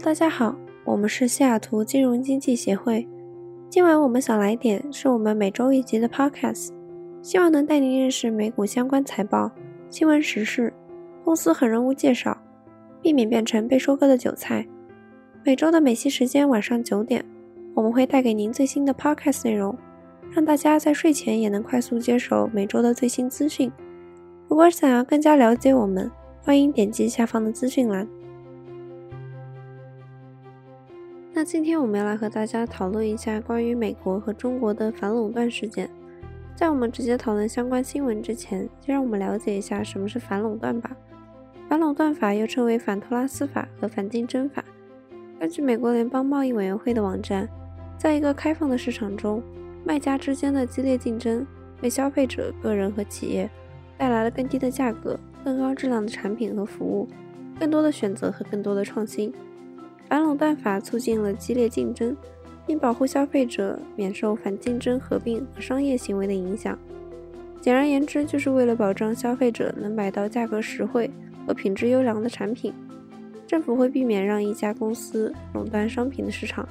大家好，我们是西雅图金融经济协会。今晚我们想来点是我们每周一集的 Podcast，希望能带您认识美股相关财报、新闻时事、公司和人物介绍，避免变成被收割的韭菜。每周的美西时间晚上九点，我们会带给您最新的 Podcast 内容，让大家在睡前也能快速接手每周的最新资讯。如果想要更加了解我们，欢迎点击下方的资讯栏。那今天我们要来和大家讨论一下关于美国和中国的反垄断事件。在我们直接讨论相关新闻之前，先让我们了解一下什么是反垄断吧。反垄断法又称为反托拉斯法和反竞争法。根据美国联邦贸易委员会的网站，在一个开放的市场中，卖家之间的激烈竞争为消费者、个人和企业带来了更低的价格、更高质量的产品和服务、更多的选择和更多的创新。反垄断法促进了激烈竞争，并保护消费者免受反竞争合并和商业行为的影响。简而言之，就是为了保障消费者能买到价格实惠和品质优良的产品。政府会避免让一家公司垄断商品的市场，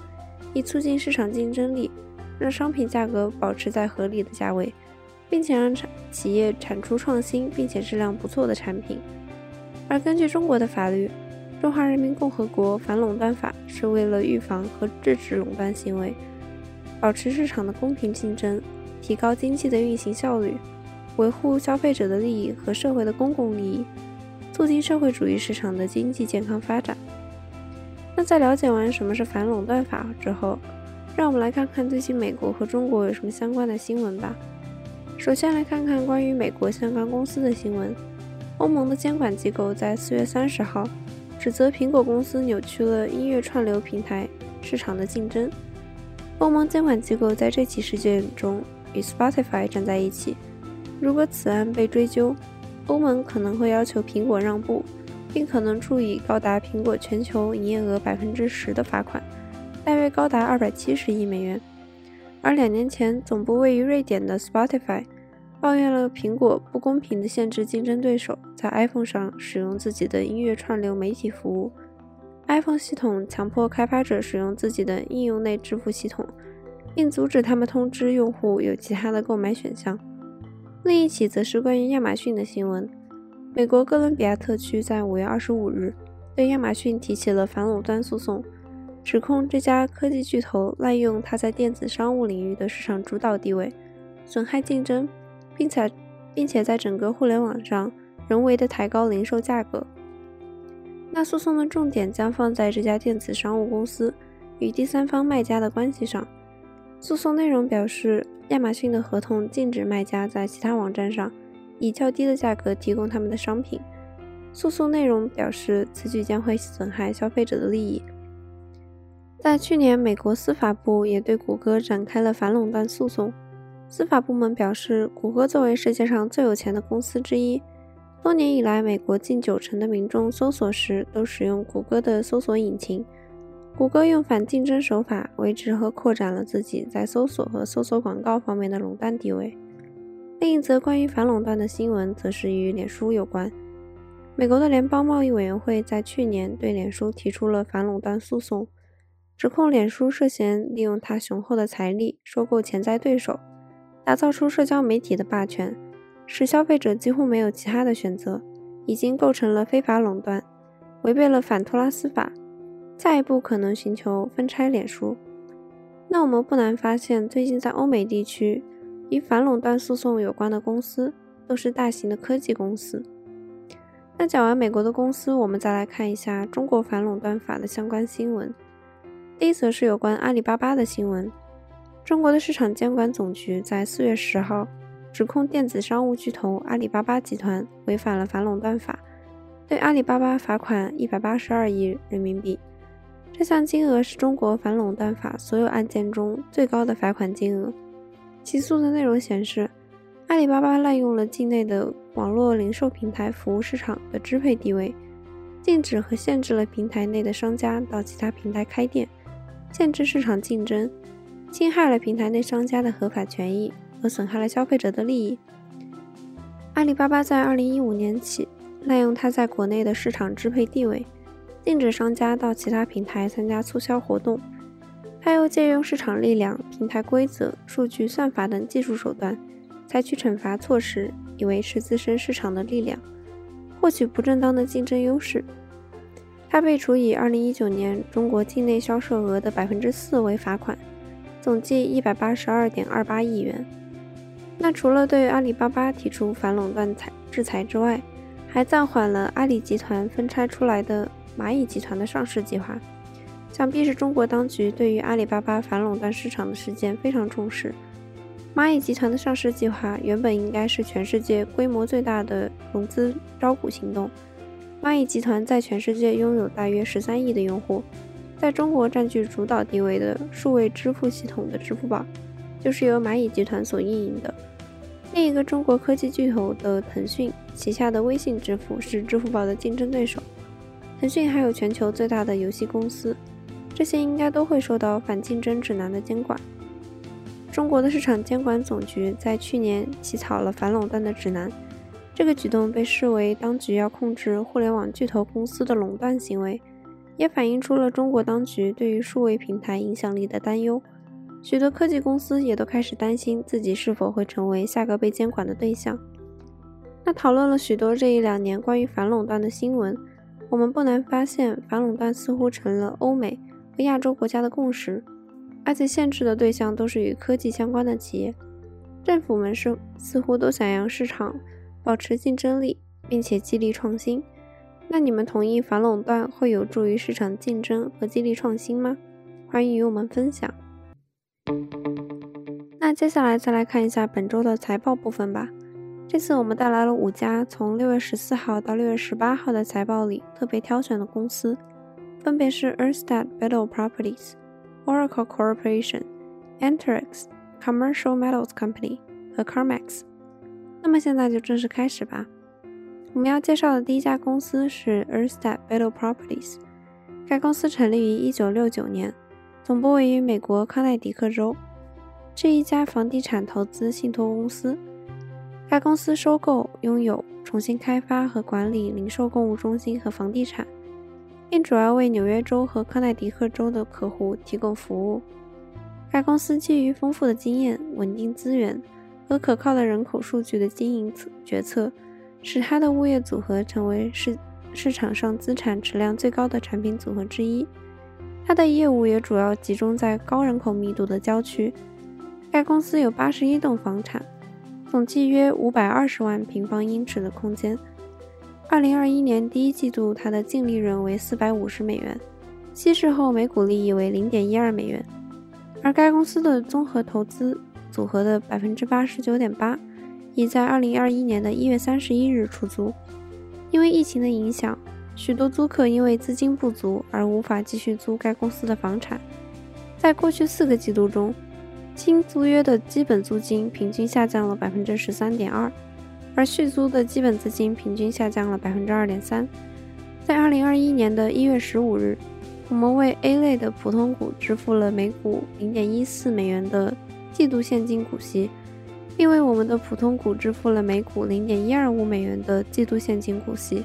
以促进市场竞争力，让商品价格保持在合理的价位，并且让产企业产出创新并且质量不错的产品。而根据中国的法律，《中华人民共和国反垄断法》是为了预防和制止垄断行为，保持市场的公平竞争，提高经济的运行效率，维护消费者的利益和社会的公共利益，促进社会主义市场的经济健康发展。那在了解完什么是反垄断法之后，让我们来看看最近美国和中国有什么相关的新闻吧。首先来看看关于美国相关公司的新闻。欧盟的监管机构在四月三十号。指责苹果公司扭曲了音乐串流平台市场的竞争。欧盟监管机构在这起事件中与 Spotify 站在一起。如果此案被追究，欧盟可能会要求苹果让步，并可能处以高达苹果全球营业额百分之十的罚款，大约高达二百七十亿美元。而两年前，总部位于瑞典的 Spotify。抱怨了苹果不公平的限制竞争对手在 iPhone 上使用自己的音乐串流媒体服务，iPhone 系统强迫开发者使用自己的应用内支付系统，并阻止他们通知用户有其他的购买选项。另一起则是关于亚马逊的新闻，美国哥伦比亚特区在五月二十五日对亚马逊提起了反垄断诉讼，指控这家科技巨头滥用它在电子商务领域的市场主导地位，损害竞争。并且，并且在整个互联网上人为的抬高零售价格。那诉讼的重点将放在这家电子商务公司与第三方卖家的关系上。诉讼内容表示，亚马逊的合同禁止卖家在其他网站上以较低的价格提供他们的商品。诉讼内容表示，此举将会损害消费者的利益。在去年，美国司法部也对谷歌展开了反垄断诉讼。司法部门表示，谷歌作为世界上最有钱的公司之一，多年以来，美国近九成的民众搜索时都使用谷歌的搜索引擎。谷歌用反竞争手法维持和扩展了自己在搜索和搜索广告方面的垄断地位。另一则关于反垄断的新闻，则是与脸书有关。美国的联邦贸易委员会在去年对脸书提出了反垄断诉讼，指控脸书涉嫌利用它雄厚的财力收购潜在对手。打造出社交媒体的霸权，使消费者几乎没有其他的选择，已经构成了非法垄断，违背了反托拉斯法。下一步可能寻求分拆脸书。那我们不难发现，最近在欧美地区与反垄断诉讼有关的公司都是大型的科技公司。那讲完美国的公司，我们再来看一下中国反垄断法的相关新闻。第一则是有关阿里巴巴的新闻。中国的市场监管总局在四月十号指控电子商务巨头阿里巴巴集团违反了反垄断法，对阿里巴巴罚款一百八十二亿人民币。这项金额是中国反垄断法所有案件中最高的罚款金额。起诉的内容显示，阿里巴巴滥用了境内的网络零售平台服务市场的支配地位，禁止和限制了平台内的商家到其他平台开店，限制市场竞争。侵害了平台内商家的合法权益和损害了消费者的利益。阿里巴巴在二零一五年起滥用它在国内的市场支配地位，禁止商家到其他平台参加促销活动。它又借用市场力量、平台规则、数据算法等技术手段，采取惩罚措施，以维持自身市场的力量，获取不正当的竞争优势。它被处以2019年中国境内销售额的百分之四为罚款，总计182.28亿元。那除了对阿里巴巴提出反垄断裁制裁之外，还暂缓了阿里集团分拆出来的蚂蚁集团的上市计划。想必是中国当局对于阿里巴巴反垄断市场的事件非常重视。蚂蚁集团的上市计划原本应该是全世界规模最大的融资招股行动。蚂蚁集团在全世界拥有大约十三亿的用户，在中国占据主导地位的数位支付系统的支付宝，就是由蚂蚁集团所运营的。另一个中国科技巨头的腾讯旗下的微信支付是支付宝的竞争对手。腾讯还有全球最大的游戏公司。这些应该都会受到反竞争指南的监管。中国的市场监管总局在去年起草了反垄断的指南，这个举动被视为当局要控制互联网巨头公司的垄断行为，也反映出了中国当局对于数位平台影响力的担忧。许多科技公司也都开始担心自己是否会成为下个被监管的对象。那讨论了许多这一两年关于反垄断的新闻，我们不难发现，反垄断似乎成了欧美。和亚洲国家的共识，而且限制的对象都是与科技相关的企业。政府们是似乎都想让市场保持竞争力，并且激励创新。那你们同意反垄断会有助于市场竞争和激励创新吗？欢迎与我们分享。那接下来再来看一下本周的财报部分吧。这次我们带来了五家从六月十四号到六月十八号的财报里特别挑选的公司。分别是 Earthstat Battle Properties、Oracle Corporation、Enterix、Commercial Metals Company 和 CarMax。那么现在就正式开始吧。我们要介绍的第一家公司是 Urstadt Biddle Properties。该公司成立于1969年，总部位于美国康奈狄克州，是一家房地产投资信托公司。该公司收购、拥有、重新开发和管理零售购物中心和房地产。并主要为纽约州和康奈狄克州的客户提供服务。该公司基于丰富的经验、稳定资源和可靠的人口数据的经营决策，使它的物业组合成为市市场上资产质量最高的产品组合之一。它的业务也主要集中在高人口密度的郊区。该公司有八十一栋房产，总计约五百二十万平方英尺的空间。二零二一年第一季度，它的净利润为四百五十美元，稀释后每股利益为零点一二美元。而该公司的综合投资组合的百分之八十九点八，已在二零二一年的一月三十一日出租。因为疫情的影响，许多租客因为资金不足而无法继续租该公司的房产。在过去四个季度中，新租约的基本租金平均下降了百分之十三点二。而续租的基本资金平均下降了百分之二点三。在二零二一年的一月十五日，我们为 A 类的普通股支付了每股零点一四美元的季度现金股息，并为我们的普通股支付了每股零点一二五美元的季度现金股息。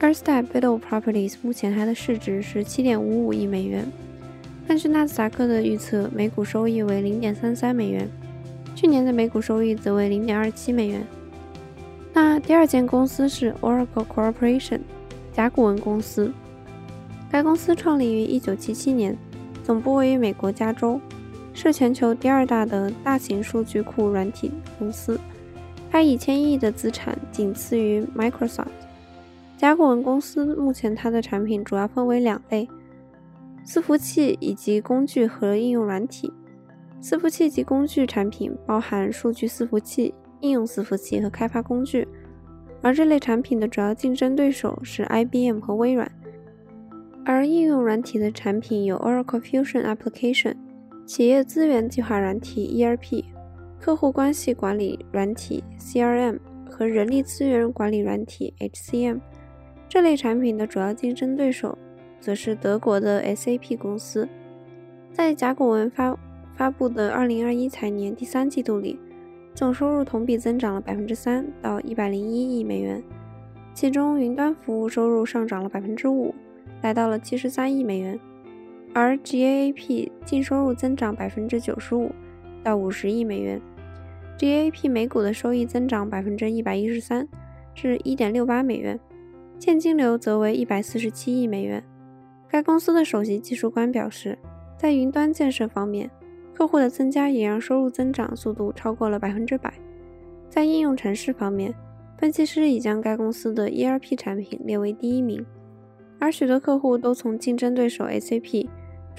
Urstadt Biddle Properties 目前它的市值是七点五五亿美元，根据纳斯达克的预测，每股收益为零点三三美元，去年的每股收益则为零点二七美元。那第二间公司是 Oracle Corporation，甲骨文公司。该公司创立于1977年，总部位于美国加州，是全球第二大的大型数据库软体公司。它以千亿的资产仅次于 Microsoft。甲骨文公司目前它的产品主要分为两类：伺服器以及工具和应用软体。伺服器及工具产品包含数据伺服器。应用伺服器和开发工具，而这类产品的主要竞争对手是 IBM 和微软。而应用软体的产品有 Oracle Fusion Application、企业资源计划软体 ERP、客户关系管理软体 CRM 和人力资源管理软体 HCM。这类产品的主要竞争对手则是德国的 SAP 公司。在甲骨文发发布的2021财年第三季度里。总收入同比增长了百分之三，到一百零一亿美元，其中云端服务收入上涨了百分之五，来到了七十三亿美元，而 GAAP 净收入增长百分之九十五到五十亿美元，GAAP 每股的收益增长百分之一百一十三至一点六八美元，现金流则为一百四十七亿美元。该公司的首席技术官表示，在云端建设方面，客户的增加也让收入增长速度超过了百分之百。在应用程式方面，分析师已将该公司的 ERP 产品列为第一名。而许多客户都从竞争对手 SAP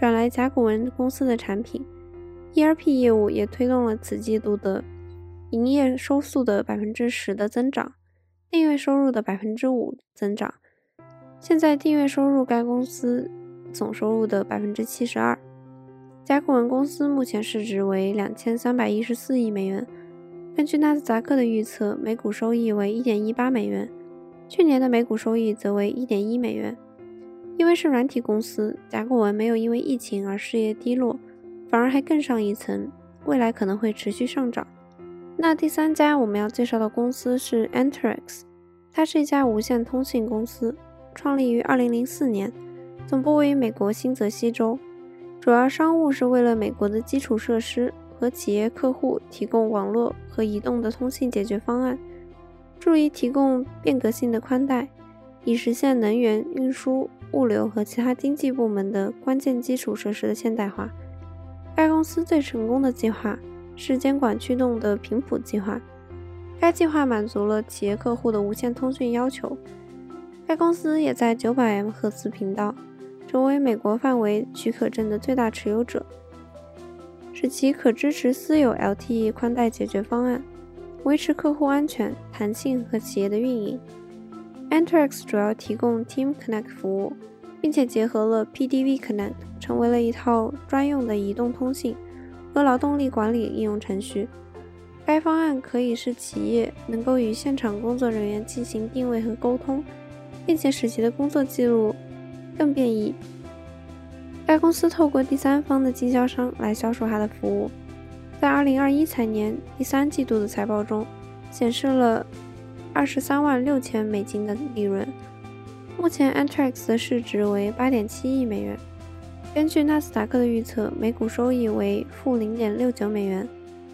转来甲骨文公司的产品，ERP 业务也推动了此季度的营业收速的百分之十的增长，订阅收入的百分之五增长。现在订阅收入该公司总收入的百分之七十二。甲骨文公司目前市值为两千三百一十四亿美元，根据纳斯达克的预测，每股收益为一点一八美元，去年的每股收益则为一点一美元。因为是软体公司，甲骨文没有因为疫情而事业低落，反而还更上一层，未来可能会持续上涨。那第三家我们要介绍的公司是 Anterix，它是一家无线通信公司，创立于2004年，总部位于美国新泽西州，主要商务是为了美国的基础设施和企业客户提供网络和移动的通信解决方案，助力提供变革性的宽带。以实现能源运输、物流和其他经济部门的关键基础设施的现代化。该公司最成功的计划是监管驱动的频谱计划。该计划满足了企业客户的无线通讯要求。该公司也在 900M 赫兹频道成为美国范围许可证的最大持有者，使其可支持私有 LTE 宽带解决方案，维持客户安全、弹性和企业的运营。Enterx 主要提供 Team Connect 服务，并且结合了 PDV Connect，成为了一套专用的移动通信和劳动力管理应用程序。该方案可以使企业能够与现场工作人员进行定位和沟通，并且使其的工作记录更便宜。该公司透过第三方的经销商来销售它的服务，在2021财年第三季度的财报中显示了。二十三万六千美金的利润。目前，Anterix 的市值为八点七亿美元。根据纳斯达克的预测，每股收益为负零点六九美元。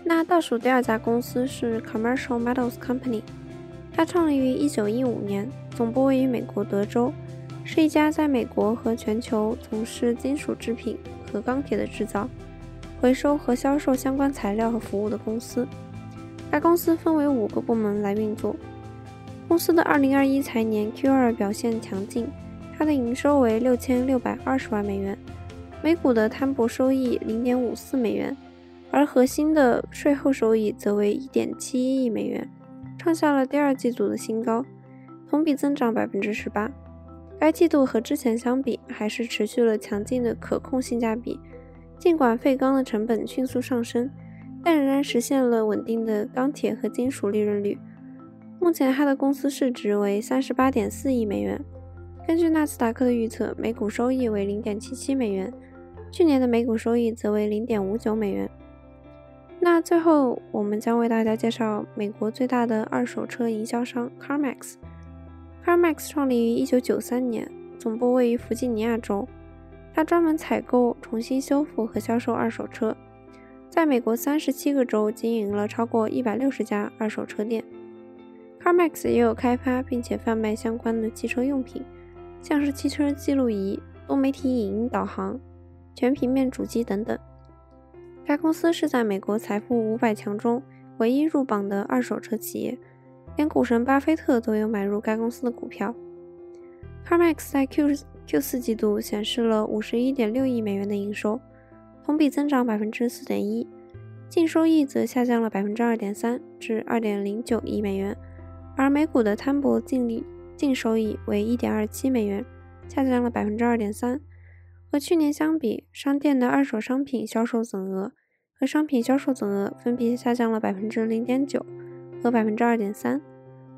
那倒数第二家公司是 Commercial Metals Company，它创立于一九一五年，总部位于美国德州，是一家在美国和全球从事金属制品和钢铁的制造、回收和销售相关材料和服务的公司。该公司分为五个部门来运作。公司的二零二一财年 Q 二表现强劲，它的营收为六千六百二十万美元，每股的摊薄收益零点五四美元，而核心的税后收益则为一点七一亿美元，创下了第二季度的新高，同比增长百分之十八。该季度和之前相比，还是持续了强劲的可控性价比，尽管废钢的成本迅速上升，但仍然实现了稳定的钢铁和金属利润率。目前，它的公司市值为三十八点四亿美元。根据纳斯达克的预测，每股收益为零点七七美元，去年的每股收益则为零点五九美元。那最后，我们将为大家介绍美国最大的二手车营销商 CarMax。CarMax 创立于一九九三年，总部位于弗吉尼亚州。它专门采购、重新修复和销售二手车，在美国三十七个州经营了超过一百六十家二手车店。CarMax 也有开发并且贩卖相关的汽车用品，像是汽车记录仪、多媒体影音导航、全平面主机等等。该公司是在美国财富五百强中唯一入榜的二手车企业，连股神巴菲特都有买入该公司的股票。CarMax 在 Q Q 四季度显示了五十一点六亿美元的营收，同比增长百分之四点一，净收益则下降了百分之二点三至二点零九亿美元。而每股的摊薄净利净收益为一点二七美元，下降了百分之二点三。和去年相比，商店的二手商品销售总额和商品销售总额分别下降了百分之零点九和百分之二点三，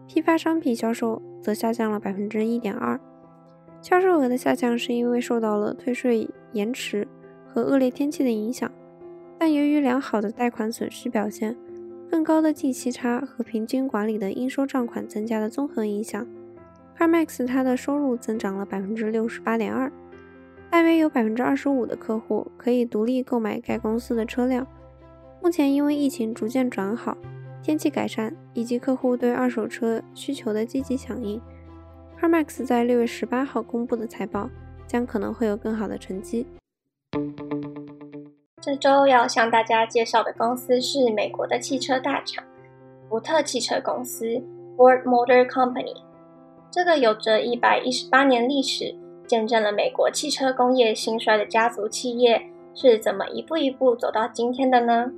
批发商品销售则下降了百分之一点二。销售额的下降是因为受到了退税延迟和恶劣天气的影响，但由于良好的贷款损失表现。更高的净息差和平均管理的应收账款增加的综合影响 CarMax 它的收入增长了百分之六十八点二，大约有百分之二十五的客户可以独立购买该公司的车辆。目前因为疫情逐渐转好，天气改善以及客户对二手车需求的积极响应，CarMax 在六月十八号公布的财报将可能会有更好的成绩。这周要向大家介绍的公司是美国的汽车大厂福特汽车公司 （Ford Motor Company）。这个有着一百一十八年历史、见证了美国汽车工业兴衰的家族企业是怎么一步一步走到今天的呢？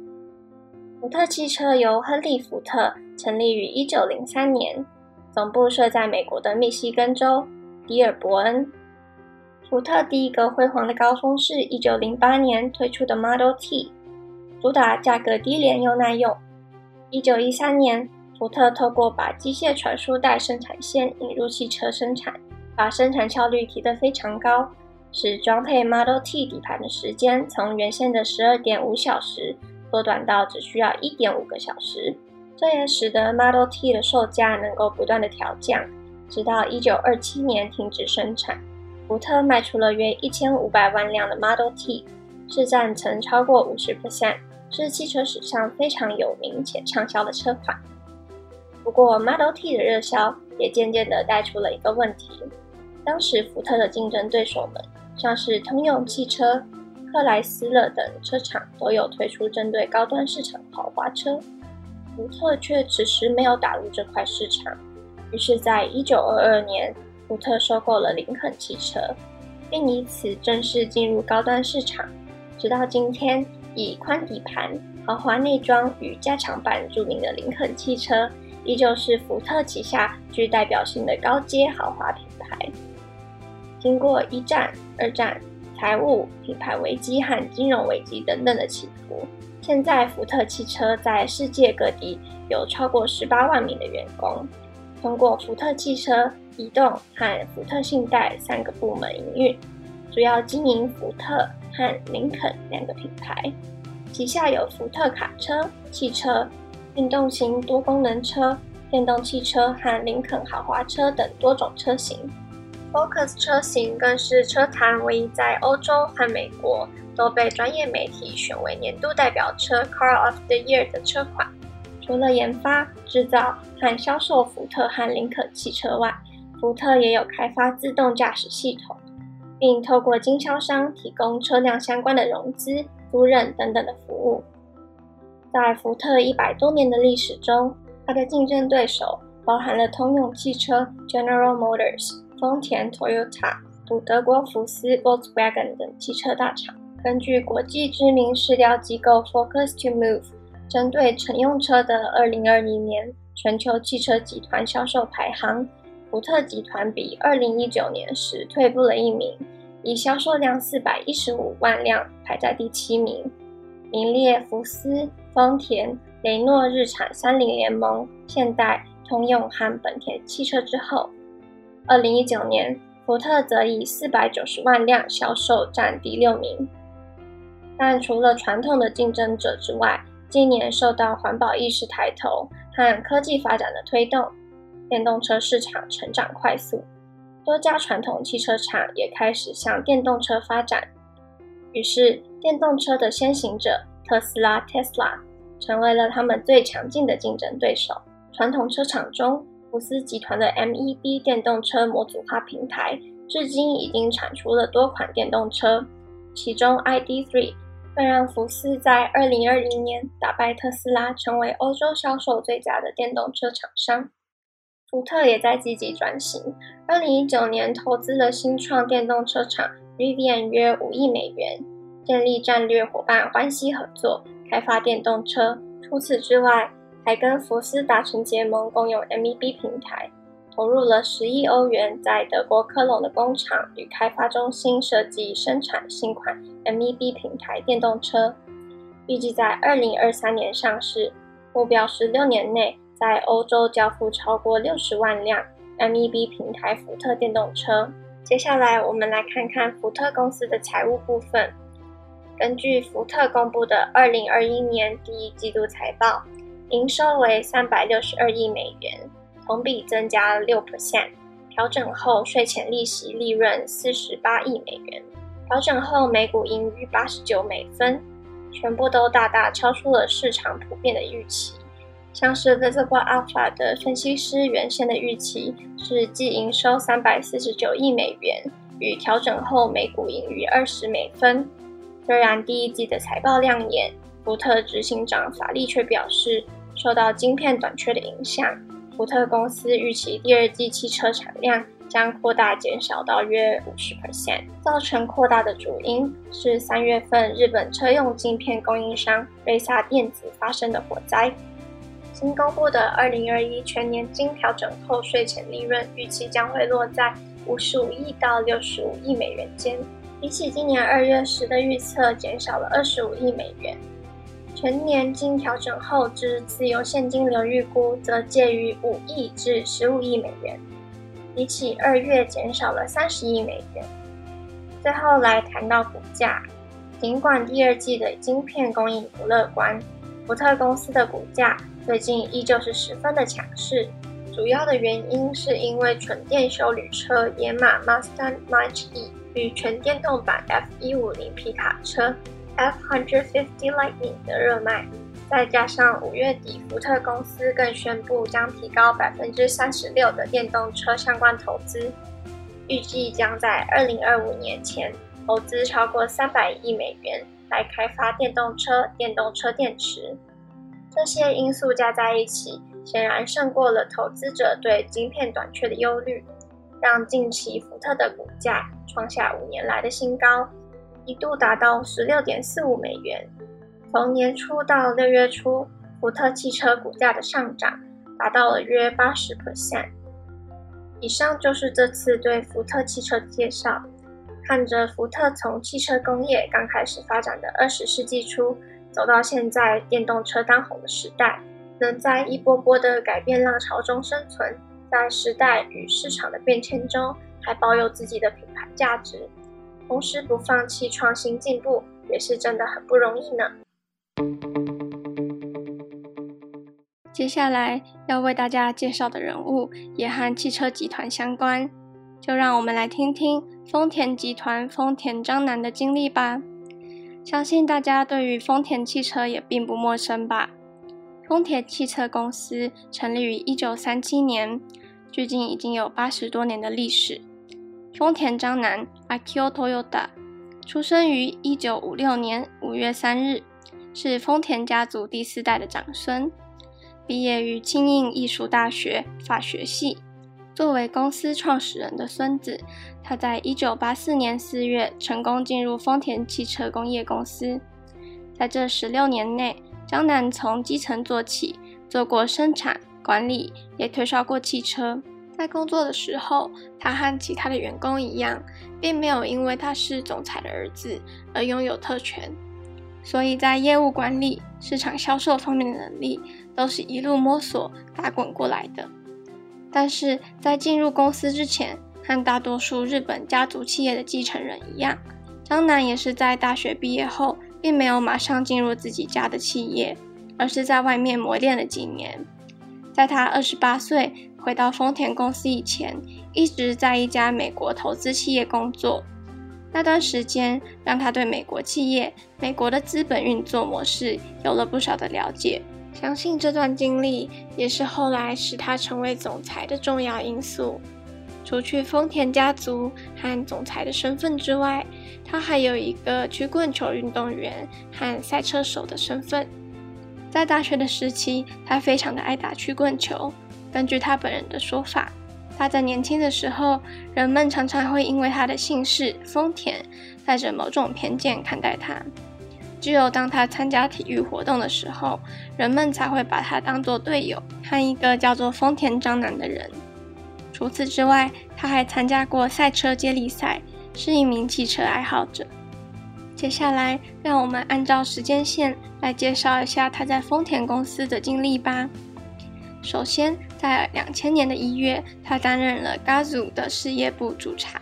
福特汽车由亨利·福特成立于一九零三年，总部设在美国的密西根州迪尔伯恩。福特第一个辉煌的高峰是一九零八年推出的 Model T，主打价格低廉又耐用。一九一三年，福特透过把机械传输带生产线引入汽车生产，把生产效率提得非常高，使装配 Model T 底盘的时间从原先的十二点五小时缩短到只需要一点五个小时。这也使得 Model T 的售价能够不断的调降，直到一九二七年停止生产。福特卖出了约一千五百万辆的 Model T，市占曾超过五十 percent，是汽车史上非常有名且畅销的车款。不过，Model T 的热销也渐渐地带出了一个问题：当时福特的竞争对手们，像是通用汽车、克莱斯勒等车厂，都有推出针对高端市场的豪华车，福特却迟迟没有打入这块市场。于是，在一九二二年，福特收购了林肯汽车，并以此正式进入高端市场。直到今天，以宽底盘、豪华内装与加长版著名的林肯汽车，依旧是福特旗下具代表性的高阶豪华品牌。经过一战、二战、财务、品牌危机和金融危机等等的起伏，现在福特汽车在世界各地有超过十八万名的员工。通过福特汽车、移动和福特信贷三个部门营运，主要经营福特和林肯两个品牌，旗下有福特卡车、汽车、运动型多功能车、电动汽车和林肯豪华车等多种车型。Focus 车型更是车坛唯一在欧洲和美国都被专业媒体选为年度代表车 （Car of the Year） 的车款。除了研发、制造和销售福特和林肯汽车外，福特也有开发自动驾驶系统，并透过经销商提供车辆相关的融资、租赁等等的服务。在福特一百多年的历史中，它的竞争对手包含了通用汽车 （General Motors）、丰田 （Toyota）、德国福斯 （Volkswagen） 等汽车大厂。根据国际知名市调机构 Focus to Move。针对乘用车的二零二零年全球汽车集团销售排行，福特集团比二零一九年时退步了一名，以销售量四百一十五万辆排在第七名，名列福斯、丰田、雷诺日产三菱联盟、现代、通用和本田汽车之后。二零一九年，福特则以四百九十万辆销售占第六名。但除了传统的竞争者之外，今年受到环保意识抬头和科技发展的推动，电动车市场成长快速，多家传统汽车厂也开始向电动车发展。于是，电动车的先行者特斯拉 （Tesla） 成为了他们最强劲的竞争对手。传统车厂中，福斯集团的 MEB 电动车模组化平台，至今已经产出了多款电动车，其中 ID.3。更让福斯在二零二零年打败特斯拉，成为欧洲销售最佳的电动车厂商。福特也在积极转型，二零一九年投资了新创电动车厂 Rivian 约五亿美元，建立战略伙伴关系合作，开发电动车。除此之外，还跟福斯达成结盟，共用 MEB 平台。投入了十亿欧元，在德国科隆的工厂与开发中心设计生产新款 MEB 平台电动车，预计在二零二三年上市，目标是六年内在欧洲交付超过六十万辆 MEB 平台福特电动车。接下来，我们来看看福特公司的财务部分。根据福特公布的二零二一年第一季度财报，营收为三百六十二亿美元。同比增加了六 percent，调整后税前利息利润四十八亿美元，调整后每股盈余八十九美分，全部都大大超出了市场普遍的预期。像是 Visible Alpha 的分析师原先的预期是季营收三百四十九亿美元，与调整后每股盈余二十美分。虽然第一季的财报亮眼，福特执行长法利却表示，受到晶片短缺的影响，福特公司预期第二季汽车产量将扩大减少到约五十 percent。造成扩大的主因是三月份日本车用晶片供应商瑞萨电子发生的火灾。新公布的二零二一全年经调整后税前利润预期将会落在五十五亿到六十五亿美元间，比起今年二月时的预测减少了二十五亿美元。全年经调整后之自由现金流预估则介于五亿至十五亿美元，比起二月减少了三十亿美元。最后来谈到股价，尽管第二季的晶片供应不乐观，福特公司的股价最近依旧是十分的强势。主要的原因是因为纯电休旅车野马 Mustang Mach-E 与全电动版 F150 皮卡车。F150 Lightning 的热卖，再加上五月底福特公司更宣布将提高百分之三十六的电动车相关投资，预计将在二零二五年前投资超过三百亿美元来开发电动车、电动车电池。这些因素加在一起，显然胜过了投资者对晶片短缺的忧虑，让近期福特的股价创下五年来的新高。一度达到十六点四五美元。从年初到六月初，福特汽车股价的上涨达到了约八十 percent。以上就是这次对福特汽车的介绍。看着福特从汽车工业刚开始发展的二十世纪初，走到现在电动车当红的时代，能在一波波的改变浪潮中生存，在时代与市场的变迁中，还保有自己的品牌价值。同时不放弃创新进步，也是真的很不容易呢。接下来要为大家介绍的人物也和汽车集团相关，就让我们来听听丰田集团丰田章男的经历吧。相信大家对于丰田汽车也并不陌生吧？丰田汽车公司成立于一九三七年，距今已经有八十多年的历史。丰田章男 Akio Toyoda 出生于一九五六年五月三日，是丰田家族第四代的长孙。毕业于庆应艺术大学法学系。作为公司创始人的孙子，他在一九八四年四月成功进入丰田汽车工业公司。在这十六年内，章男从基层做起，做过生产管理，也推销过汽车。在工作的时候，他和其他的员工一样，并没有因为他是总裁的儿子而拥有特权，所以在业务管理、市场销售方面的能力都是一路摸索、打滚过来的。但是在进入公司之前，和大多数日本家族企业的继承人一样，张楠也是在大学毕业后，并没有马上进入自己家的企业，而是在外面磨练了几年。在他二十八岁，回到丰田公司以前，一直在一家美国投资企业工作。那段时间让他对美国企业、美国的资本运作模式有了不少的了解。相信这段经历也是后来使他成为总裁的重要因素。除去丰田家族和总裁的身份之外，他还有一个曲棍球运动员和赛车手的身份。在大学的时期，他非常的爱打曲棍球。根据他本人的说法，他在年轻的时候，人们常常会因为他的姓氏丰田，带着某种偏见看待他。只有当他参加体育活动的时候，人们才会把他当作队友和一个叫做丰田章男的人。除此之外，他还参加过赛车接力赛，是一名汽车爱好者。接下来，让我们按照时间线来介绍一下他在丰田公司的经历吧。首先，在两千年的一月，他担任了 Gazoo 的事业部主查。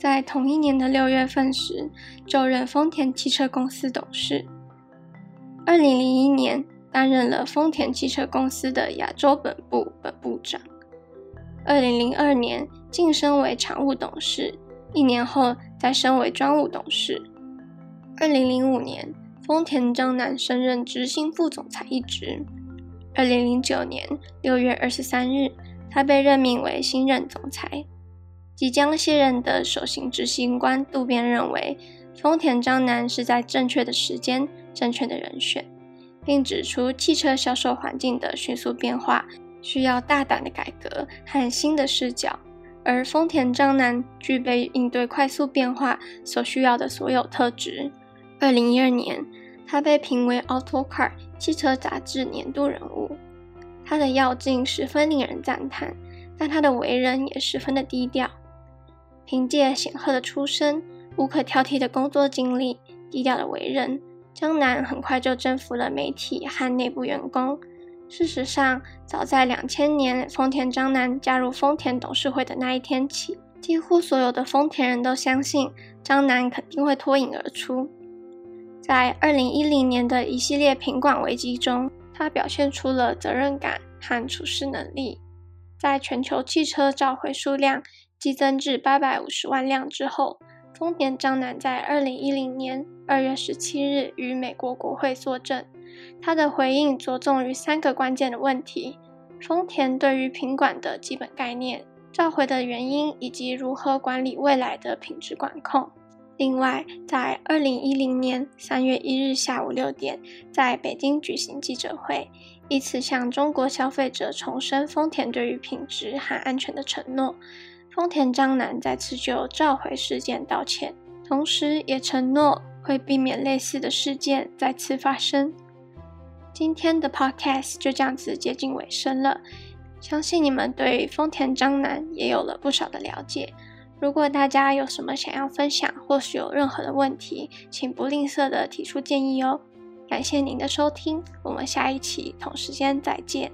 在同一年的六月份时，就任丰田汽车公司董事。二零零一年，担任了丰田汽车公司的亚洲本部本部长。二零零二年，晋升为常务董事，一年后再升为专务董事。二零零五年，丰田章男升任执行副总裁一职。二零零九年六月二十三日，他被任命为新任总裁。即将卸任的首席执行官渡边认为，丰田章男是在正确的时间、正确的人选，并指出汽车销售环境的迅速变化需要大胆的改革和新的视角，而丰田章男具备应对快速变化所需要的所有特质。二零一二年，他被评为《Autocar》汽车杂志年度人物。他的跃进十分令人赞叹，但他的为人也十分的低调。凭借显赫的出身、无可挑剔的工作经历、低调的为人，张楠很快就征服了媒体和内部员工。事实上，早在两千年丰田章男加入丰田董事会的那一天起，几乎所有的丰田人都相信章男肯定会脱颖而出。在二零一零年的一系列品管危机中，他表现出了责任感和处事能力。在全球汽车召回数量激增至八百五十万辆之后，丰田章男在二零一零年二月十七日于美国国会作证。他的回应着重于三个关键的问题：丰田对于品管的基本概念、召回的原因以及如何管理未来的品质管控。另外，在二零一零年三月一日下午六点，在北京举行记者会，以此向中国消费者重申丰田对于品质和安全的承诺。丰田章男再次就召回事件道歉，同时也承诺会避免类似的事件再次发生。今天的 podcast 就这样子接近尾声了，相信你们对丰田章男也有了不少的了解。如果大家有什么想要分享，或是有任何的问题，请不吝啬的提出建议哦。感谢您的收听，我们下一期同时间再见。